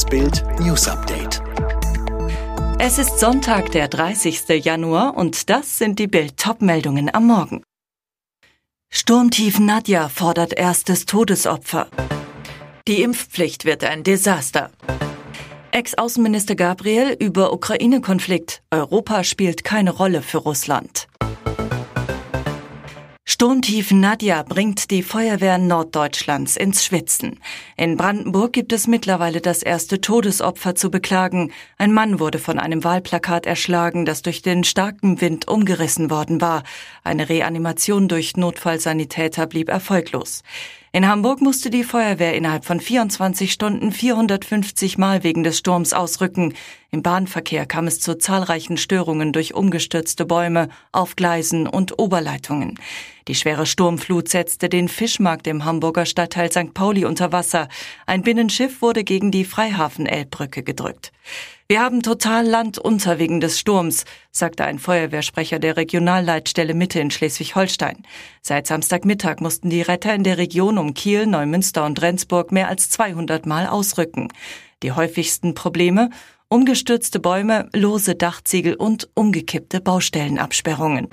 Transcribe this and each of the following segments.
Das Bild News Update. Es ist Sonntag, der 30. Januar und das sind die Bild Topmeldungen am Morgen. Sturmtief Nadja fordert erstes Todesopfer. Die Impfpflicht wird ein Desaster. Ex-Außenminister Gabriel über Ukraine-Konflikt. Europa spielt keine Rolle für Russland. Sturmtief Nadja bringt die Feuerwehr Norddeutschlands ins Schwitzen. In Brandenburg gibt es mittlerweile das erste Todesopfer zu beklagen. Ein Mann wurde von einem Wahlplakat erschlagen, das durch den starken Wind umgerissen worden war. Eine Reanimation durch Notfallsanitäter blieb erfolglos. In Hamburg musste die Feuerwehr innerhalb von 24 Stunden 450 Mal wegen des Sturms ausrücken. Im Bahnverkehr kam es zu zahlreichen Störungen durch umgestürzte Bäume, auf Gleisen und Oberleitungen. Die schwere Sturmflut setzte den Fischmarkt im Hamburger Stadtteil St. Pauli unter Wasser. Ein Binnenschiff wurde gegen die Freihafen-Elbbrücke gedrückt. Wir haben total Land unter wegen des Sturms, sagte ein Feuerwehrsprecher der Regionalleitstelle Mitte in Schleswig-Holstein. Seit Samstagmittag mussten die Retter in der Region um Kiel, Neumünster und Rendsburg mehr als 200 Mal ausrücken. Die häufigsten Probleme umgestürzte Bäume, lose Dachziegel und umgekippte Baustellenabsperrungen.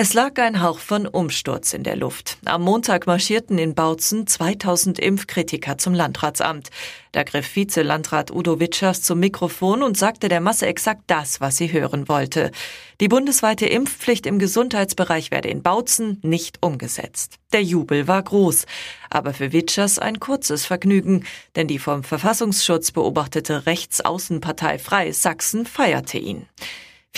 Es lag ein Hauch von Umsturz in der Luft. Am Montag marschierten in Bautzen 2000 Impfkritiker zum Landratsamt. Da griff Vize-Landrat Udo Witschers zum Mikrofon und sagte der Masse exakt das, was sie hören wollte. Die bundesweite Impfpflicht im Gesundheitsbereich werde in Bautzen nicht umgesetzt. Der Jubel war groß, aber für Witschers ein kurzes Vergnügen, denn die vom Verfassungsschutz beobachtete Rechtsaußenpartei Freies Sachsen feierte ihn.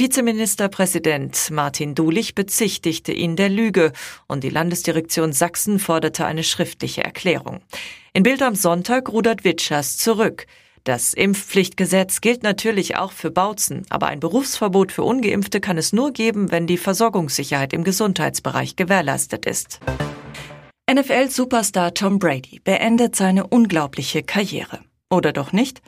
Vizeministerpräsident Martin Dulich bezichtigte ihn der Lüge und die Landesdirektion Sachsen forderte eine schriftliche Erklärung. In Bild am Sonntag rudert Witschers zurück. Das Impfpflichtgesetz gilt natürlich auch für Bautzen, aber ein Berufsverbot für ungeimpfte kann es nur geben, wenn die Versorgungssicherheit im Gesundheitsbereich gewährleistet ist. NFL-Superstar Tom Brady beendet seine unglaubliche Karriere. Oder doch nicht?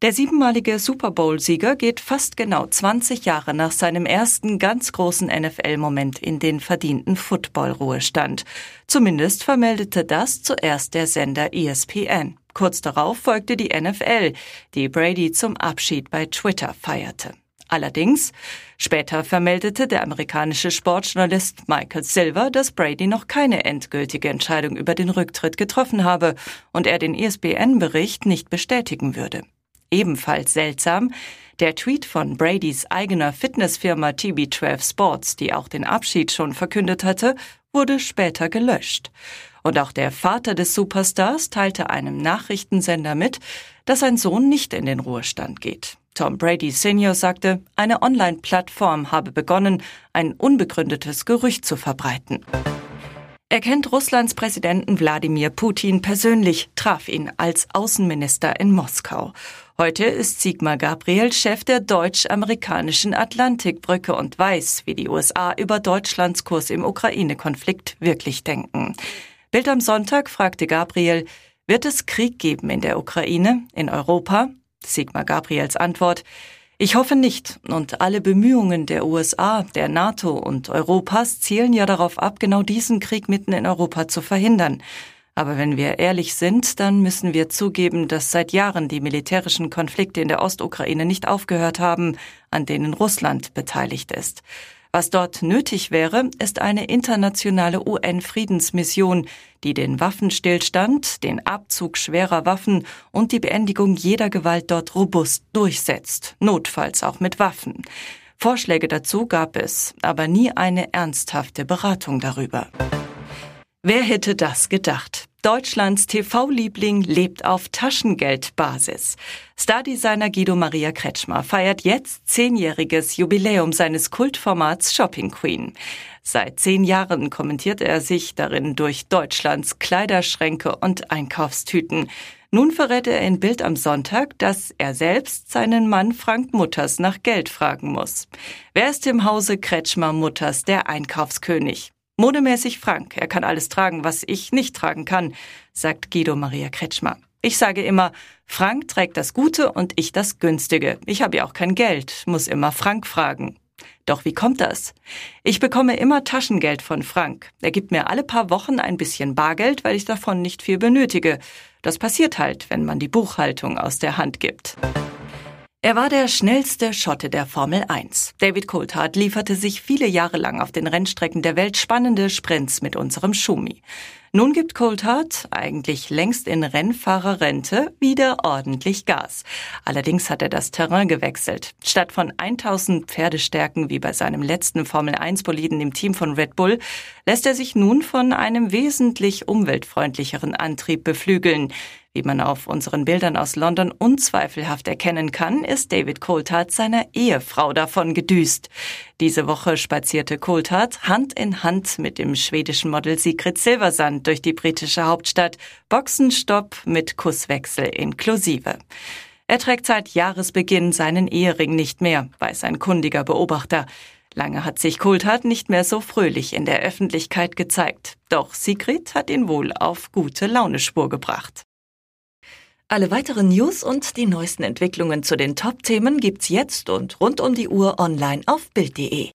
Der siebenmalige Super Bowl-Sieger geht fast genau 20 Jahre nach seinem ersten ganz großen NFL-Moment in den verdienten Football-Ruhestand. Zumindest vermeldete das zuerst der Sender ESPN. Kurz darauf folgte die NFL, die Brady zum Abschied bei Twitter feierte. Allerdings, später vermeldete der amerikanische Sportjournalist Michael Silver, dass Brady noch keine endgültige Entscheidung über den Rücktritt getroffen habe und er den ESPN-Bericht nicht bestätigen würde. Ebenfalls seltsam, der Tweet von Bradys eigener Fitnessfirma TB12 Sports, die auch den Abschied schon verkündet hatte, wurde später gelöscht. Und auch der Vater des Superstars teilte einem Nachrichtensender mit, dass sein Sohn nicht in den Ruhestand geht. Tom Brady Senior sagte, eine Online-Plattform habe begonnen, ein unbegründetes Gerücht zu verbreiten. Er kennt Russlands Präsidenten Wladimir Putin persönlich, traf ihn als Außenminister in Moskau. Heute ist Sigmar Gabriel Chef der deutsch-amerikanischen Atlantikbrücke und weiß, wie die USA über Deutschlands Kurs im Ukraine-Konflikt wirklich denken. Bild am Sonntag fragte Gabriel, wird es Krieg geben in der Ukraine, in Europa? Sigmar Gabriels Antwort, ich hoffe nicht. Und alle Bemühungen der USA, der NATO und Europas zielen ja darauf ab, genau diesen Krieg mitten in Europa zu verhindern. Aber wenn wir ehrlich sind, dann müssen wir zugeben, dass seit Jahren die militärischen Konflikte in der Ostukraine nicht aufgehört haben, an denen Russland beteiligt ist. Was dort nötig wäre, ist eine internationale UN-Friedensmission, die den Waffenstillstand, den Abzug schwerer Waffen und die Beendigung jeder Gewalt dort robust durchsetzt, notfalls auch mit Waffen. Vorschläge dazu gab es, aber nie eine ernsthafte Beratung darüber. Wer hätte das gedacht? Deutschlands TV-Liebling lebt auf Taschengeldbasis. Stardesigner Guido Maria Kretschmer feiert jetzt zehnjähriges Jubiläum seines Kultformats Shopping Queen. Seit zehn Jahren kommentiert er sich darin durch Deutschlands Kleiderschränke und Einkaufstüten. Nun verrät er in Bild am Sonntag, dass er selbst seinen Mann Frank Mutters nach Geld fragen muss. Wer ist im Hause Kretschmer Mutters der Einkaufskönig? Modemäßig Frank, er kann alles tragen, was ich nicht tragen kann, sagt Guido Maria Kretschmer. Ich sage immer, Frank trägt das Gute und ich das Günstige. Ich habe ja auch kein Geld, muss immer Frank fragen. Doch wie kommt das? Ich bekomme immer Taschengeld von Frank. Er gibt mir alle paar Wochen ein bisschen Bargeld, weil ich davon nicht viel benötige. Das passiert halt, wenn man die Buchhaltung aus der Hand gibt. Er war der schnellste Schotte der Formel 1. David Coulthard lieferte sich viele Jahre lang auf den Rennstrecken der Welt spannende Sprints mit unserem Schumi. Nun gibt Coulthard, eigentlich längst in Rennfahrerrente, wieder ordentlich Gas. Allerdings hat er das Terrain gewechselt. Statt von 1000 Pferdestärken wie bei seinem letzten Formel 1 Boliden im Team von Red Bull, lässt er sich nun von einem wesentlich umweltfreundlicheren Antrieb beflügeln. Wie man auf unseren Bildern aus London unzweifelhaft erkennen kann, ist David Coulthard seiner Ehefrau davon gedüst. Diese Woche spazierte Coulthard Hand in Hand mit dem schwedischen Model Sigrid Silversand durch die britische Hauptstadt. Boxenstopp mit Kusswechsel inklusive. Er trägt seit Jahresbeginn seinen Ehering nicht mehr, weiß ein kundiger Beobachter. Lange hat sich Coulthard nicht mehr so fröhlich in der Öffentlichkeit gezeigt. Doch Sigrid hat ihn wohl auf gute Launespur gebracht. Alle weiteren News und die neuesten Entwicklungen zu den Top-Themen gibt's jetzt und rund um die Uhr online auf Bild.de.